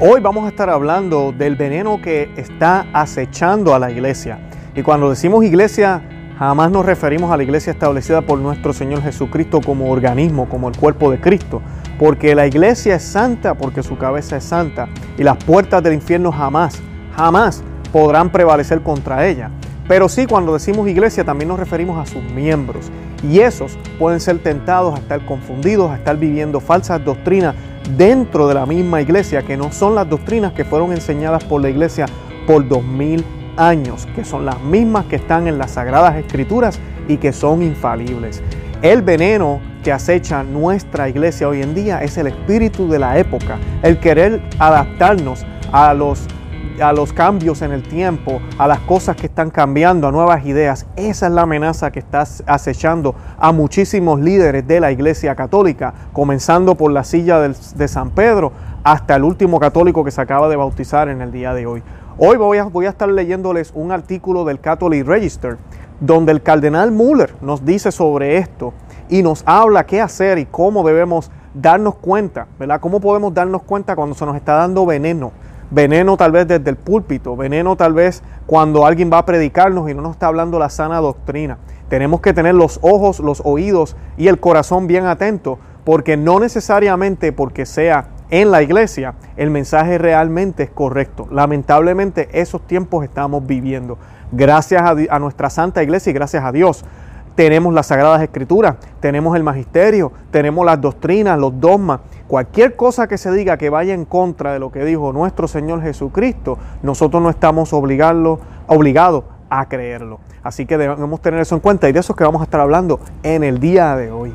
Hoy vamos a estar hablando del veneno que está acechando a la iglesia. Y cuando decimos iglesia, jamás nos referimos a la iglesia establecida por nuestro Señor Jesucristo como organismo, como el cuerpo de Cristo. Porque la iglesia es santa porque su cabeza es santa. Y las puertas del infierno jamás, jamás podrán prevalecer contra ella. Pero sí, cuando decimos iglesia también nos referimos a sus miembros. Y esos pueden ser tentados a estar confundidos, a estar viviendo falsas doctrinas dentro de la misma iglesia, que no son las doctrinas que fueron enseñadas por la iglesia por dos mil años, que son las mismas que están en las sagradas escrituras y que son infalibles. El veneno que acecha nuestra iglesia hoy en día es el espíritu de la época, el querer adaptarnos a los a los cambios en el tiempo, a las cosas que están cambiando, a nuevas ideas. Esa es la amenaza que está acechando a muchísimos líderes de la Iglesia Católica, comenzando por la silla de San Pedro hasta el último católico que se acaba de bautizar en el día de hoy. Hoy voy a, voy a estar leyéndoles un artículo del Catholic Register donde el cardenal Muller nos dice sobre esto y nos habla qué hacer y cómo debemos darnos cuenta, ¿verdad? ¿Cómo podemos darnos cuenta cuando se nos está dando veneno? Veneno tal vez desde el púlpito, veneno tal vez cuando alguien va a predicarnos y no nos está hablando la sana doctrina. Tenemos que tener los ojos, los oídos y el corazón bien atentos, porque no necesariamente porque sea en la iglesia el mensaje realmente es correcto. Lamentablemente esos tiempos estamos viviendo. Gracias a, a nuestra santa iglesia y gracias a Dios tenemos las sagradas escrituras, tenemos el magisterio, tenemos las doctrinas, los dogmas. Cualquier cosa que se diga que vaya en contra de lo que dijo nuestro Señor Jesucristo, nosotros no estamos obligados a creerlo. Así que debemos tener eso en cuenta y de eso es que vamos a estar hablando en el día de hoy.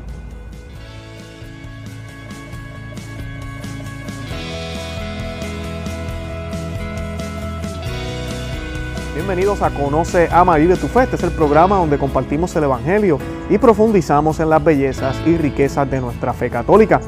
Bienvenidos a Conoce, Ama Vive tu Fe. Este es el programa donde compartimos el Evangelio y profundizamos en las bellezas y riquezas de nuestra fe católica.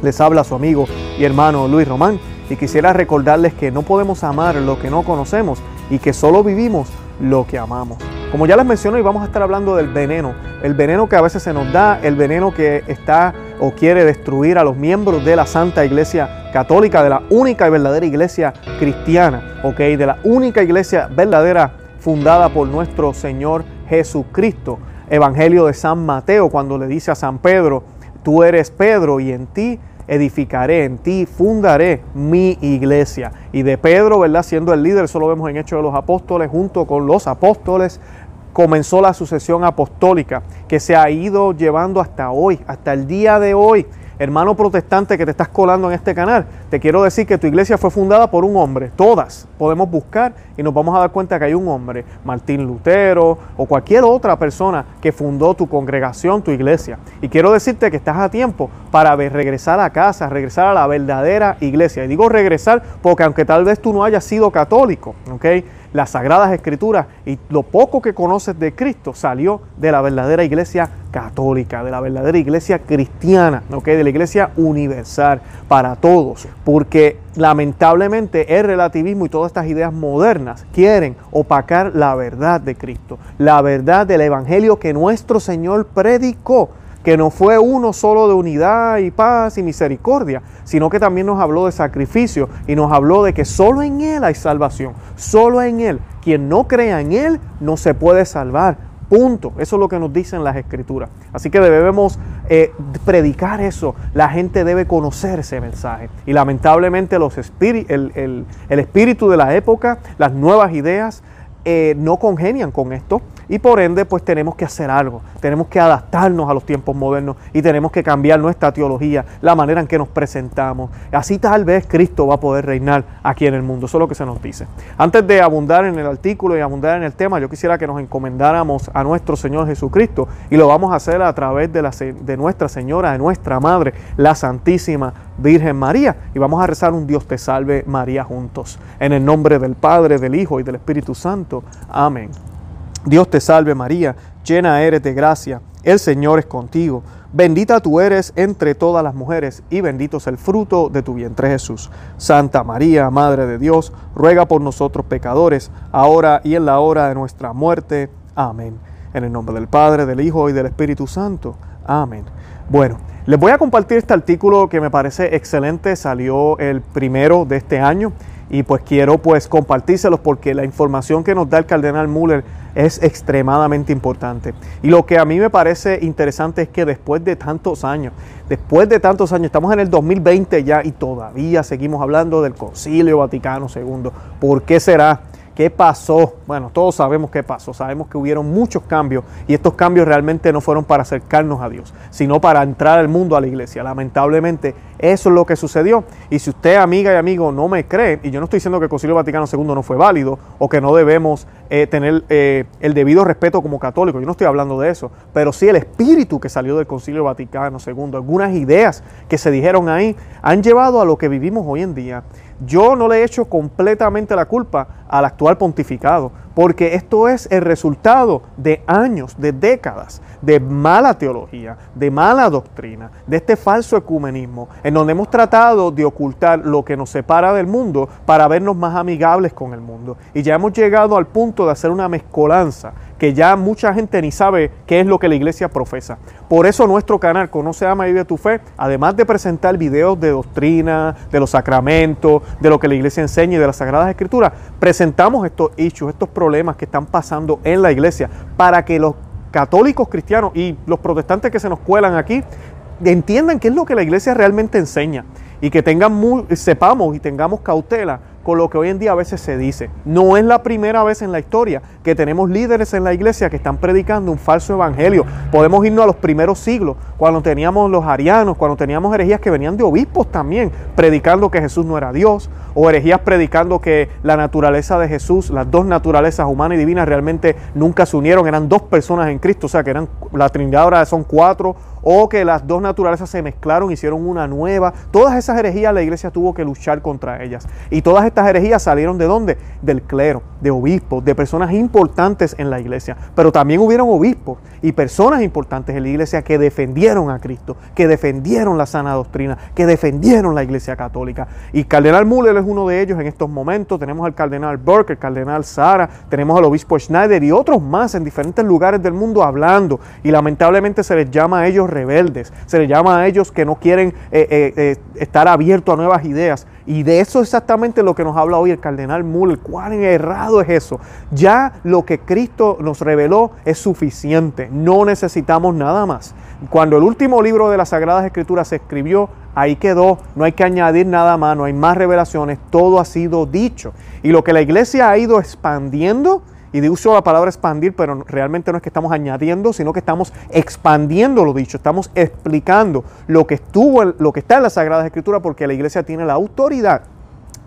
Les habla su amigo y hermano Luis Román y quisiera recordarles que no podemos amar lo que no conocemos y que solo vivimos lo que amamos. Como ya les mencioné, hoy vamos a estar hablando del veneno, el veneno que a veces se nos da, el veneno que está o quiere destruir a los miembros de la Santa Iglesia Católica, de la única y verdadera iglesia cristiana, ¿ok? De la única iglesia verdadera fundada por nuestro Señor Jesucristo. Evangelio de San Mateo, cuando le dice a San Pedro, tú eres Pedro y en ti edificaré, en ti fundaré mi iglesia. Y de Pedro, ¿verdad? Siendo el líder, eso lo vemos en Hechos de los Apóstoles, junto con los apóstoles, comenzó la sucesión apostólica que se ha ido llevando hasta hoy, hasta el día de hoy. Hermano protestante que te estás colando en este canal, te quiero decir que tu iglesia fue fundada por un hombre. Todas podemos buscar y nos vamos a dar cuenta que hay un hombre, Martín Lutero o cualquier otra persona que fundó tu congregación, tu iglesia. Y quiero decirte que estás a tiempo para regresar a casa, regresar a la verdadera iglesia. Y digo regresar porque aunque tal vez tú no hayas sido católico, ¿ok? Las sagradas escrituras y lo poco que conoces de Cristo salió de la verdadera iglesia católica, de la verdadera iglesia cristiana, de la iglesia universal para todos, porque lamentablemente el relativismo y todas estas ideas modernas quieren opacar la verdad de Cristo, la verdad del Evangelio que nuestro Señor predicó que no fue uno solo de unidad y paz y misericordia, sino que también nos habló de sacrificio y nos habló de que solo en Él hay salvación, solo en Él. Quien no crea en Él no se puede salvar. Punto. Eso es lo que nos dicen las escrituras. Así que debemos eh, predicar eso. La gente debe conocer ese mensaje. Y lamentablemente los el, espíritu de la época, las nuevas ideas, eh, no congenian con esto y por ende pues tenemos que hacer algo, tenemos que adaptarnos a los tiempos modernos y tenemos que cambiar nuestra teología, la manera en que nos presentamos. Así tal vez Cristo va a poder reinar aquí en el mundo, eso es lo que se nos dice. Antes de abundar en el artículo y abundar en el tema, yo quisiera que nos encomendáramos a nuestro Señor Jesucristo y lo vamos a hacer a través de, la, de Nuestra Señora, de nuestra Madre, la Santísima Virgen María y vamos a rezar un Dios te salve María juntos. En el nombre del Padre, del Hijo y del Espíritu Santo. Amén. Dios te salve María, llena eres de gracia, el Señor es contigo. Bendita tú eres entre todas las mujeres y bendito es el fruto de tu vientre Jesús. Santa María, Madre de Dios, ruega por nosotros pecadores, ahora y en la hora de nuestra muerte. Amén. En el nombre del Padre, del Hijo y del Espíritu Santo. Amén. Bueno, Les voy a compartir este artículo que me parece excelente, salió el primero de este año y pues quiero pues compartírselos porque la información que nos da el cardenal Muller es extremadamente importante. Y lo que a mí me parece interesante es que después de tantos años, después de tantos años, estamos en el 2020 ya y todavía seguimos hablando del Concilio Vaticano II. ¿Por qué será? ¿Qué pasó? Bueno, todos sabemos qué pasó. Sabemos que hubieron muchos cambios y estos cambios realmente no fueron para acercarnos a Dios, sino para entrar al mundo a la iglesia. Lamentablemente, eso es lo que sucedió. Y si usted, amiga y amigo, no me cree, y yo no estoy diciendo que el Concilio Vaticano II no fue válido o que no debemos eh, tener eh, el debido respeto como católicos, yo no estoy hablando de eso, pero sí el espíritu que salió del Concilio Vaticano II, algunas ideas que se dijeron ahí, han llevado a lo que vivimos hoy en día. Yo no le he hecho completamente la culpa al actual pontificado, porque esto es el resultado de años, de décadas de mala teología, de mala doctrina, de este falso ecumenismo, en donde hemos tratado de ocultar lo que nos separa del mundo para vernos más amigables con el mundo. Y ya hemos llegado al punto de hacer una mezcolanza que ya mucha gente ni sabe qué es lo que la iglesia profesa. Por eso nuestro canal Conoce, Ama y Vive tu Fe, además de presentar videos de doctrina, de los sacramentos, de lo que la iglesia enseña y de las Sagradas Escrituras, presentamos estos issues, estos problemas que están pasando en la iglesia para que los católicos cristianos y los protestantes que se nos cuelan aquí entiendan qué es lo que la iglesia realmente enseña y que tengan sepamos y tengamos cautela con lo que hoy en día a veces se dice. No es la primera vez en la historia que tenemos líderes en la iglesia que están predicando un falso evangelio. Podemos irnos a los primeros siglos, cuando teníamos los arianos, cuando teníamos herejías que venían de obispos también, predicando que Jesús no era Dios, o herejías predicando que la naturaleza de Jesús, las dos naturalezas humana y divina realmente nunca se unieron, eran dos personas en Cristo, o sea que eran la Trinidad ahora son cuatro o que las dos naturalezas se mezclaron, hicieron una nueva. Todas esas herejías la iglesia tuvo que luchar contra ellas. Y todas estas herejías salieron de dónde? Del clero, de obispos, de personas importantes en la iglesia. Pero también hubieron obispos y personas importantes en la iglesia que defendieron a Cristo, que defendieron la sana doctrina, que defendieron la iglesia católica. Y Cardenal Müller es uno de ellos en estos momentos. Tenemos al Cardenal Burke, el Cardenal Sara, tenemos al obispo Schneider y otros más en diferentes lugares del mundo hablando. Y lamentablemente se les llama a ellos rebeldes, se les llama a ellos que no quieren eh, eh, eh, estar abiertos a nuevas ideas. Y de eso exactamente lo que nos habla hoy el cardenal Muller. ¿Cuán errado es eso? Ya lo que Cristo nos reveló es suficiente. No necesitamos nada más. Cuando el último libro de las Sagradas Escrituras se escribió, ahí quedó. No hay que añadir nada más, no hay más revelaciones. Todo ha sido dicho. Y lo que la iglesia ha ido expandiendo y de uso la palabra expandir, pero realmente no es que estamos añadiendo, sino que estamos expandiendo lo dicho, estamos explicando lo que estuvo, lo que está en la Sagrada Escritura, porque la iglesia tiene la autoridad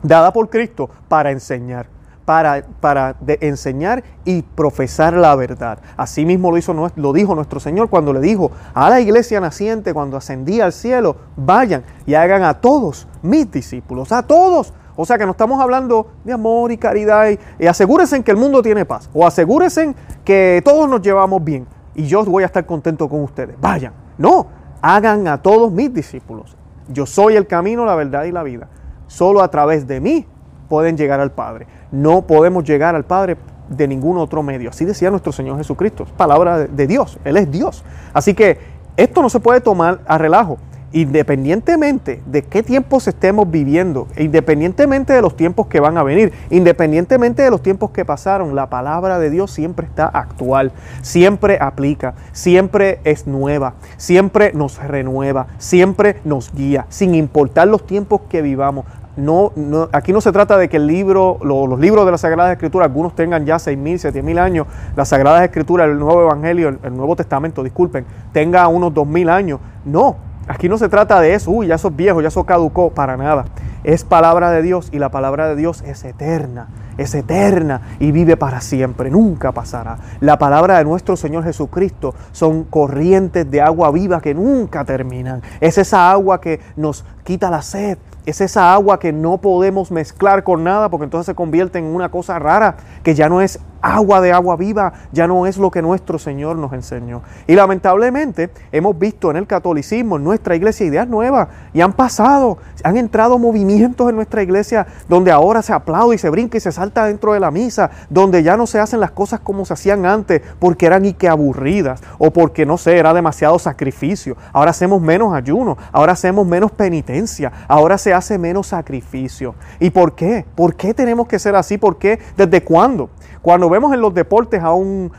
dada por Cristo para enseñar. Para, para enseñar y profesar la verdad. Así mismo lo, hizo, lo dijo nuestro Señor cuando le dijo a la iglesia naciente, cuando ascendía al cielo, vayan y hagan a todos mis discípulos, a todos o sea que no estamos hablando de amor y caridad y, asegúrense que el mundo tiene paz o asegúrense que todos nos llevamos bien y yo voy a estar contento con ustedes. Vayan, no, hagan a todos mis discípulos. Yo soy el camino, la verdad y la vida. Solo a través de mí pueden llegar al Padre. No podemos llegar al Padre de ningún otro medio. Así decía nuestro Señor Jesucristo. Palabra de Dios. Él es Dios. Así que esto no se puede tomar a relajo independientemente de qué tiempos estemos viviendo, independientemente de los tiempos que van a venir, independientemente de los tiempos que pasaron, la palabra de Dios siempre está actual, siempre aplica, siempre es nueva, siempre nos renueva, siempre nos guía, sin importar los tiempos que vivamos. No, aquí no se trata de que el libro, los libros de la Sagrada Escritura, algunos tengan ya 6.000, 7.000 años, la Sagrada Escritura, el Nuevo Evangelio, el, el Nuevo Testamento, disculpen, tenga unos 2.000 años. No, Aquí no se trata de eso, uy, ya sos viejo, ya sos caducó, para nada. Es palabra de Dios y la palabra de Dios es eterna, es eterna y vive para siempre, nunca pasará. La palabra de nuestro Señor Jesucristo son corrientes de agua viva que nunca terminan. Es esa agua que nos quita la sed, es esa agua que no podemos mezclar con nada porque entonces se convierte en una cosa rara que ya no es agua de agua viva ya no es lo que nuestro Señor nos enseñó. Y lamentablemente hemos visto en el catolicismo, en nuestra iglesia, ideas nuevas y han pasado, han entrado movimientos en nuestra iglesia donde ahora se aplaude y se brinca y se salta dentro de la misa, donde ya no se hacen las cosas como se hacían antes porque eran y que aburridas o porque no sé, era demasiado sacrificio. Ahora hacemos menos ayuno, ahora hacemos menos penitencia, ahora se hace menos sacrificio. ¿Y por qué? ¿Por qué tenemos que ser así? ¿Por qué? ¿Desde cuándo? Cuando vemos en los deportes a un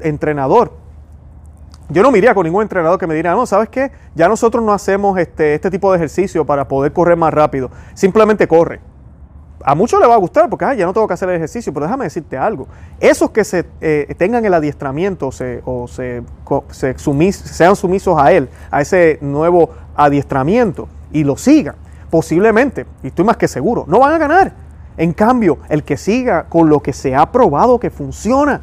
entrenador, yo no me con ningún entrenador que me diga, no, ¿sabes qué? Ya nosotros no hacemos este, este tipo de ejercicio para poder correr más rápido. Simplemente corre. A muchos les va a gustar porque ya no tengo que hacer el ejercicio, pero déjame decirte algo. Esos que se eh, tengan el adiestramiento o se, sean sumisos a él, a ese nuevo adiestramiento y lo sigan, posiblemente, y estoy más que seguro, no van a ganar. En cambio, el que siga con lo que se ha probado que funciona,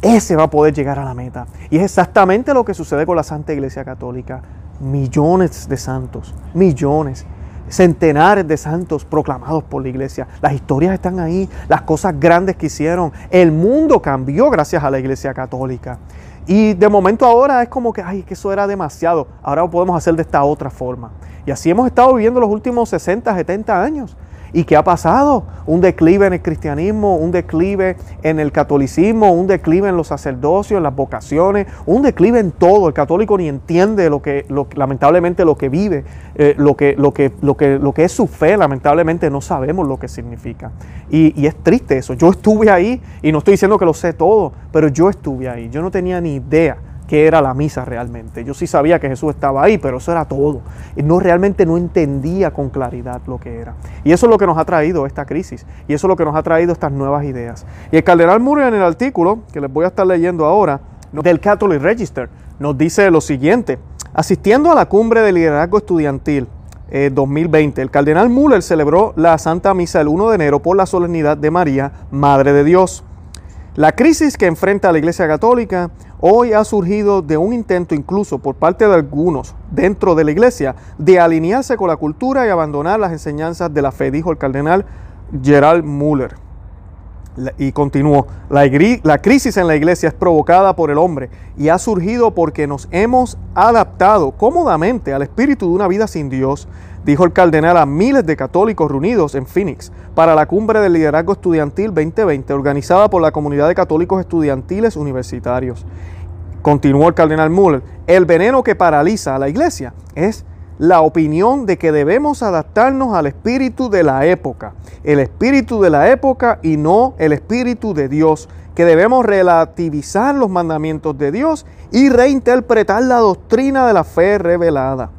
ese va a poder llegar a la meta. Y es exactamente lo que sucede con la Santa Iglesia Católica. Millones de santos, millones, centenares de santos proclamados por la iglesia. Las historias están ahí, las cosas grandes que hicieron. El mundo cambió gracias a la Iglesia Católica. Y de momento ahora es como que, ay, que eso era demasiado. Ahora lo podemos hacer de esta otra forma. Y así hemos estado viviendo los últimos 60, 70 años. ¿Y qué ha pasado? Un declive en el cristianismo, un declive en el catolicismo, un declive en los sacerdocios, en las vocaciones, un declive en todo. El católico ni entiende lo que, lamentablemente, lo que vive, eh, lo, que, lo, que, lo, que, lo que es su fe, lamentablemente no sabemos lo que significa. Y, y es triste eso. Yo estuve ahí y no estoy diciendo que lo sé todo, pero yo estuve ahí. Yo no tenía ni idea qué era la misa realmente. Yo sí sabía que Jesús estaba ahí, pero eso era todo. Y no realmente no entendía con claridad lo que era. Y eso es lo que nos ha traído esta crisis. Y eso es lo que nos ha traído estas nuevas ideas. Y el cardenal Murray en el artículo, que les voy a estar leyendo ahora, del Catholic Register, nos dice lo siguiente. Asistiendo a la cumbre de liderazgo estudiantil 2020, eh, el cardenal Müller celebró la Santa Misa el 1 de enero por la solemnidad de María, Madre de Dios. La crisis que enfrenta la Iglesia Católica hoy ha surgido de un intento incluso por parte de algunos dentro de la Iglesia de alinearse con la cultura y abandonar las enseñanzas de la fe, dijo el cardenal Gerald Müller. Y continuó, la, la, crisis en la iglesia es provocada por el hombre y ha surgido porque nos hemos adaptado cómodamente al espíritu de una vida sin Dios, dijo el cardenal a miles de católicos reunidos en Phoenix para la cumbre del liderazgo estudiantil 2020 organizada por la comunidad de católicos estudiantiles universitarios. Continuó el cardenal Muller, el veneno que paraliza a la iglesia es la opinión de que debemos adaptarnos al espíritu de la época, el espíritu de la época y no el espíritu de Dios, que debemos relativizar los mandamientos de Dios y reinterpretar la doctrina de la fe revelada.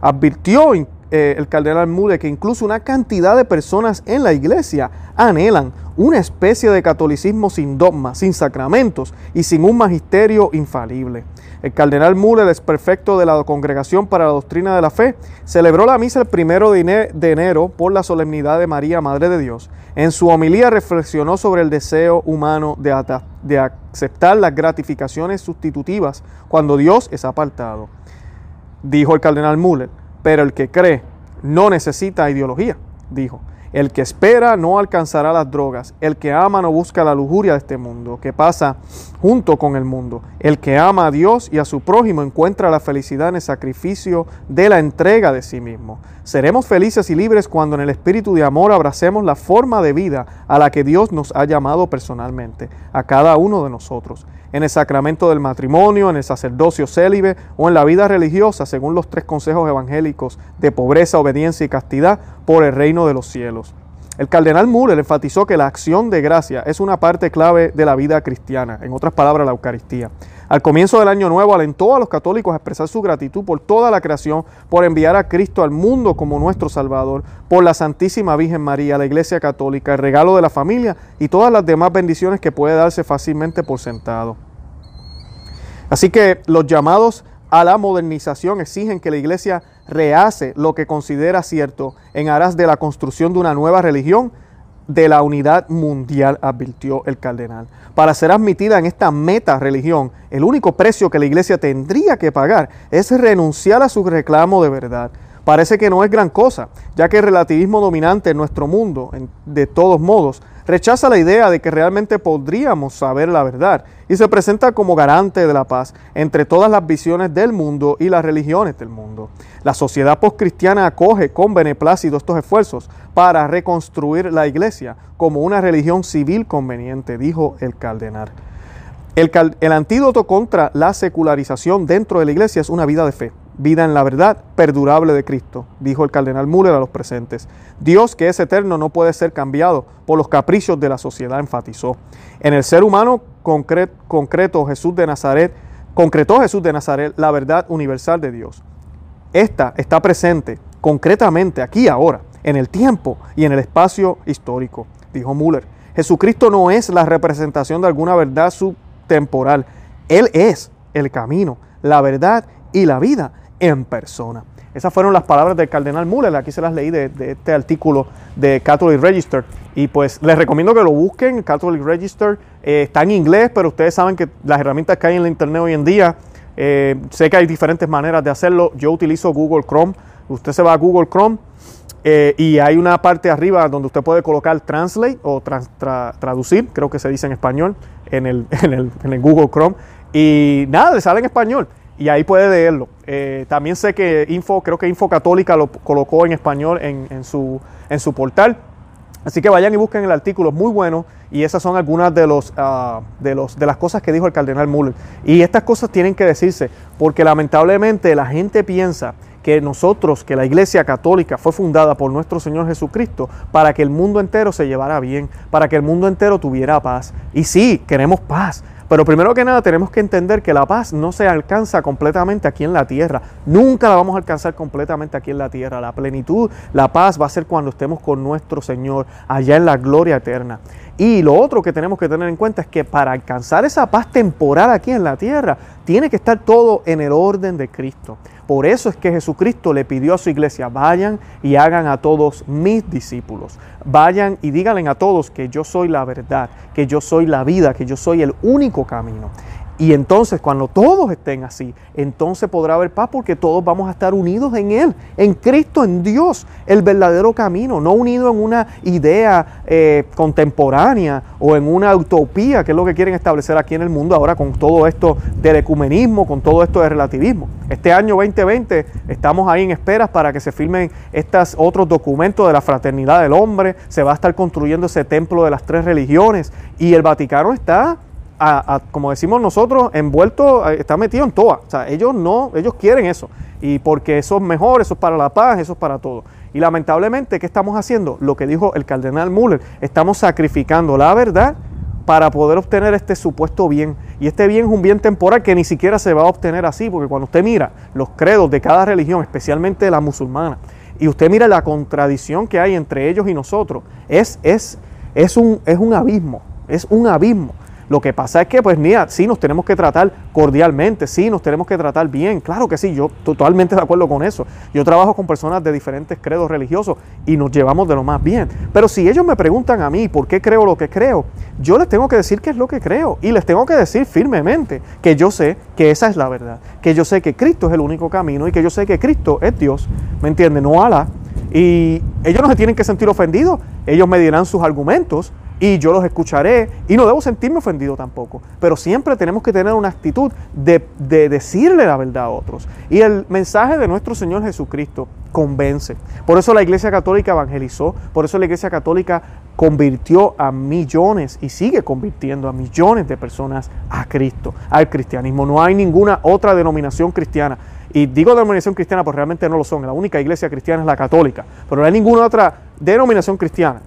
Advirtió eh, el cardenal Mude que incluso una cantidad de personas en la iglesia anhelan una especie de catolicismo sin dogma, sin sacramentos y sin un magisterio infalible. El cardenal Müller, perfecto de la Congregación para la Doctrina de la Fe, celebró la misa el primero de enero por la solemnidad de María, Madre de Dios. En su homilía reflexionó sobre el deseo humano de, de aceptar las gratificaciones sustitutivas cuando Dios es apartado. Dijo el cardenal Müller, pero el que cree no necesita ideología, dijo. El que espera no alcanzará las drogas. El que ama no busca la lujuria de este mundo, que pasa junto con el mundo. El que ama a Dios y a su prójimo encuentra la felicidad en el sacrificio de la entrega de sí mismo. Seremos felices y libres cuando en el espíritu de amor abracemos la forma de vida a la que Dios nos ha llamado personalmente, a cada uno de nosotros en el sacramento del matrimonio, en el sacerdocio célibe o en la vida religiosa, según los tres consejos evangélicos de pobreza, obediencia y castidad por el reino de los cielos. El cardenal Müller enfatizó que la acción de gracia es una parte clave de la vida cristiana, en otras palabras, la Eucaristía. Al comienzo del año nuevo alentó a los católicos a expresar su gratitud por toda la creación, por enviar a Cristo al mundo como nuestro Salvador, por la Santísima Virgen María, la Iglesia Católica, el regalo de la familia y todas las demás bendiciones que puede darse fácilmente por sentado. Así que los llamados a la modernización exigen que la Iglesia rehace lo que considera cierto en aras de la construcción de una nueva religión de la unidad mundial, advirtió el cardenal. Para ser admitida en esta meta religión, el único precio que la iglesia tendría que pagar es renunciar a su reclamo de verdad. Parece que no es gran cosa, ya que el relativismo dominante en nuestro mundo, de todos modos, rechaza la idea de que realmente podríamos saber la verdad y se presenta como garante de la paz entre todas las visiones del mundo y las religiones del mundo. La sociedad postcristiana acoge con beneplácito estos esfuerzos para reconstruir la iglesia como una religión civil conveniente, dijo el cardenal. El, el antídoto contra la secularización dentro de la iglesia es una vida de fe vida en la verdad perdurable de Cristo, dijo el cardenal Müller a los presentes. Dios que es eterno no puede ser cambiado por los caprichos de la sociedad, enfatizó. En el ser humano concreto Jesús de Nazaret, concretó Jesús de Nazaret la verdad universal de Dios. Esta está presente concretamente aquí ahora, en el tiempo y en el espacio histórico, dijo Müller. Jesucristo no es la representación de alguna verdad subtemporal. Él es el camino, la verdad y la vida en persona. Esas fueron las palabras del cardenal Müller, aquí se las leí de, este artículo de Catholic Register. Y pues les recomiendo que lo busquen, Catholic Register eh, está en inglés, pero ustedes saben que las herramientas que hay en la internet hoy en día, eh, sé que hay diferentes maneras de hacerlo. Yo utilizo Google Chrome. Usted se va a Google Chrome eh, y hay una parte arriba donde usted puede colocar translate o traducir, creo que se dice en español, en el, en el, en el Google Chrome. Y nada, le sale en español y ahí puede leerlo. Eh, también sé que Info, creo que Info Católica lo colocó en español en, su, portal. Así que vayan y busquen el artículo, muy bueno. Y esas son algunas de, ah, de, las cosas que dijo el cardenal Müller. Y estas cosas tienen que decirse, porque lamentablemente la gente piensa que nosotros, que la Iglesia Católica fue fundada por nuestro Señor Jesucristo para que el mundo entero se llevara bien, para que el mundo entero tuviera paz. Y sí, queremos paz, pero primero que nada tenemos que entender que la paz no se alcanza completamente aquí en la tierra. Nunca la vamos a alcanzar completamente aquí en la tierra. La plenitud, la paz va a ser cuando estemos con nuestro Señor allá en la gloria eterna. Y lo otro que tenemos que tener en cuenta es que para alcanzar esa paz temporal aquí en la tierra, tiene que estar todo en el orden de Cristo. Por eso es que Jesucristo le pidió a su iglesia, vayan y hagan a todos mis discípulos. Vayan y díganle a todos que yo soy la verdad, que yo soy la vida, que yo soy el único camino. Y entonces cuando todos estén así, entonces podrá haber paz porque todos vamos a estar unidos en Él, en Cristo, en Dios, el verdadero camino, no unido en una idea eh, contemporánea o en una utopía, que es lo que quieren establecer aquí en el mundo ahora con todo esto del ecumenismo, con todo esto del relativismo. Este año 2020 estamos ahí en esperas para que se firmen estos otros documentos de la fraternidad del hombre, se va a estar construyendo ese templo de las tres religiones y el Vaticano está como decimos nosotros, envuelto, eh, está metido en toa. O sea, ellos no, ellos quieren eso. Y porque eso es mejor, eso es para la paz, eso es para todo. Y lamentablemente, ¿qué estamos haciendo? Lo que dijo el cardenal Müller, estamos sacrificando la verdad para poder obtener este supuesto bien. Y este bien es un bien temporal que ni siquiera se va a obtener así, porque cuando usted mira los credos de cada religión, especialmente la musulmana, y usted mira la contradicción que hay entre ellos y nosotros, es, es, es, un, es un abismo, es un abismo. Lo que pasa es que, pues, mira, sí nos tenemos que tratar cordialmente, sí nos tenemos que tratar bien. Claro que sí, yo totalmente de acuerdo con eso. Yo trabajo con personas de diferentes credos religiosos y nos llevamos de lo más bien. Pero si ellos me preguntan a mí por qué creo lo que creo, yo les tengo que decir qué es lo que creo y les tengo que decir firmemente que yo sé que esa es la verdad, que yo sé que Cristo es el único camino y que yo sé que Cristo es Dios, ¿me entienden? No Alá. Y ellos no se tienen que sentir ofendidos, ellos me dirán sus argumentos, y yo los escucharé y no debo sentirme ofendido tampoco. Pero siempre tenemos que tener una actitud de, decirle la verdad a otros. Y el mensaje de nuestro Señor Jesucristo convence. Por eso la Iglesia Católica evangelizó, por eso la Iglesia Católica convirtió a millones y sigue convirtiendo a millones de personas a Cristo, al cristianismo. No hay ninguna otra denominación cristiana. Y digo denominación cristiana porque realmente no lo son. La única iglesia cristiana es la católica. Pero no hay ninguna otra denominación cristiana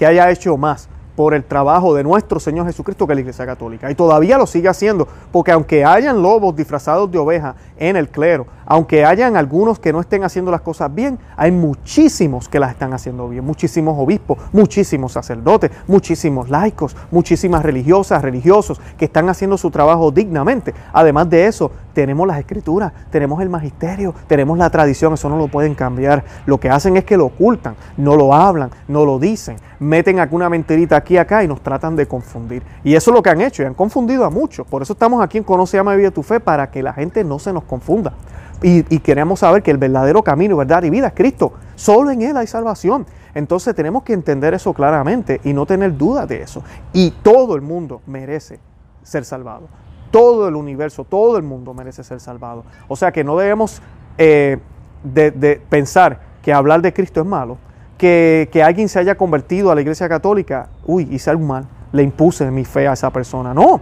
que haya hecho más por el trabajo de nuestro Señor Jesucristo que la Iglesia Católica. Y todavía lo sigue haciendo, porque aunque hayan lobos disfrazados de oveja en el clero, aunque hayan algunos que no estén haciendo las cosas bien, hay muchísimos que las están haciendo bien, muchísimos obispos, muchísimos sacerdotes, muchísimos laicos, muchísimas religiosas, religiosos que están haciendo su trabajo dignamente. Además de eso, tenemos las escrituras, tenemos el magisterio, tenemos la tradición, eso no lo pueden cambiar. Lo que hacen es que lo ocultan, no lo hablan, no lo dicen, meten alguna mentirita aquí y acá y nos tratan de confundir. Y eso es lo que han hecho y han confundido a muchos. Por eso estamos aquí en Conoce, Ama y tu Fe, para que la gente no se nos confunda. Y, queremos saber que el verdadero camino, verdad y vida es Cristo. Solo en Él hay salvación. Entonces tenemos que entender eso claramente y no tener dudas de eso. Y todo el mundo merece ser salvado. Todo el universo, todo el mundo merece ser salvado. O sea que no debemos eh, de, pensar que hablar de Cristo es malo, que, que, alguien se haya convertido a la iglesia católica, uy, hice algo mal, le impuse mi fe a esa persona. No,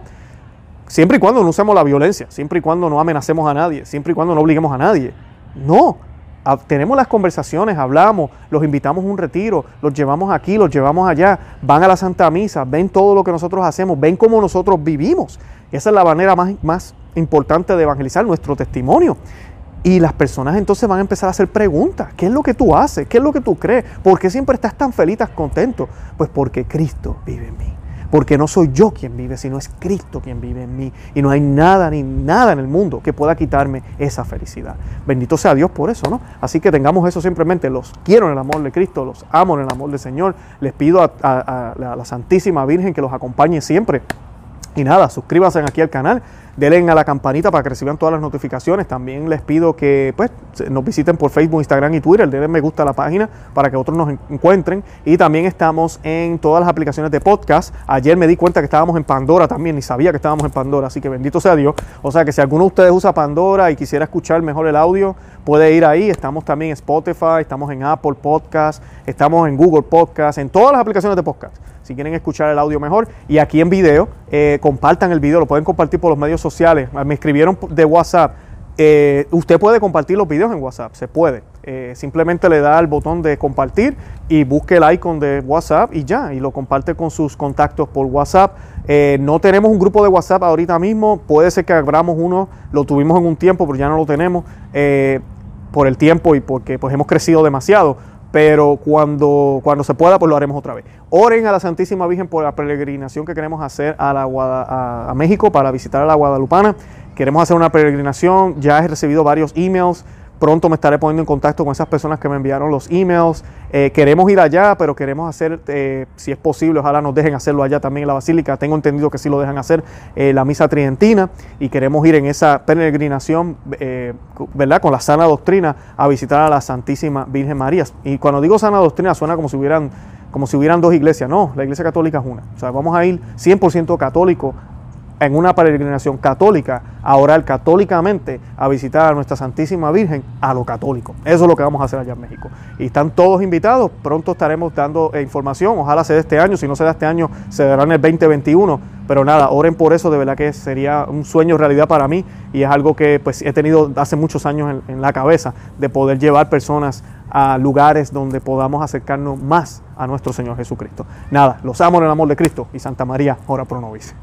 siempre y cuando no usemos la violencia, siempre y cuando no amenacemos a nadie, siempre y cuando no obliguemos a nadie. No, tenemos las conversaciones, hablamos, los invitamos a un retiro, los llevamos aquí, los llevamos allá, van a la Santa Misa, ven todo lo que nosotros hacemos, ven cómo nosotros vivimos. Esa es la manera más, más importante de evangelizar nuestro testimonio. Y las personas entonces van a empezar a hacer preguntas. ¿Qué es lo que tú haces? ¿Qué es lo que tú crees? ¿Por qué siempre estás tan feliz, tan contento? Pues porque Cristo vive en mí porque no soy yo quien vive, sino es Cristo quien vive en mí. Y no hay nada ni nada en el mundo que pueda quitarme esa felicidad. Bendito sea Dios por eso, ¿no? Así que tengamos eso simplemente. Los quiero en el amor de Cristo, los amo en el amor del Señor. Les pido a, la Santísima Virgen que los acompañe siempre. Y nada, suscríbanse aquí al canal denle a la campanita para que reciban todas las notificaciones. También les pido que pues, nos visiten por Facebook, Instagram y Twitter. Denle me gusta a la página para que otros nos encuentren. Y también estamos en todas las aplicaciones de podcast. Ayer me di cuenta que estábamos en Pandora también, ni sabía que estábamos en Pandora, así que bendito sea Dios. O sea que si alguno de ustedes usa Pandora y quisiera escuchar mejor el audio, puede ir ahí. Estamos también en Spotify, estamos en Apple Podcast, estamos en Google Podcast, en todas las aplicaciones de podcast si quieren escuchar el audio mejor. Y aquí en video, eh, compartan el video, lo pueden compartir por los medios sociales. Me escribieron de WhatsApp. Eh, usted puede compartir los videos en WhatsApp, se puede. Eh, simplemente le da el botón de compartir y busque el icon de WhatsApp y ya, y lo comparte con sus contactos por WhatsApp. no tenemos un grupo de WhatsApp ahorita mismo, puede ser que abramos uno, lo tuvimos en un tiempo, pero ya no lo tenemos por el tiempo y porque pues hemos crecido demasiado pero cuando, cuando se pueda, pues lo haremos otra vez. Oren a la Santísima Virgen por la peregrinación que queremos hacer a, la, a, a México para visitar a la Guadalupana. Queremos hacer una peregrinación, ya he recibido varios emails Pronto me estaré poniendo en contacto con esas personas que me enviaron los emails. Eh, queremos ir allá, pero queremos hacer, eh, si es posible, ojalá nos dejen hacerlo allá también en la Basílica. Tengo entendido que sí lo dejan hacer, eh, la misa tridentina, y queremos ir en esa peregrinación, ¿verdad? Con la sana doctrina a visitar a la Santísima Virgen María. Y cuando digo sana doctrina suena como si hubieran como si hubieran dos iglesias. No, la iglesia católica es una. O sea, vamos a ir 100% católico en una peregrinación católica a orar católicamente, a visitar a nuestra Santísima Virgen a lo católico. Eso es lo que vamos a hacer allá en México. Y están todos invitados, pronto estaremos dando eh, información, ojalá sea este año, si no será este año, se dará en el 2021, pero nada, oren por eso, de verdad que sería un sueño realidad para mí y es algo que pues he tenido hace muchos años en, en la cabeza, de poder llevar personas a lugares donde podamos acercarnos más a nuestro Señor Jesucristo. Nada, los amo en el amor de Cristo y Santa María, ora pro nobis.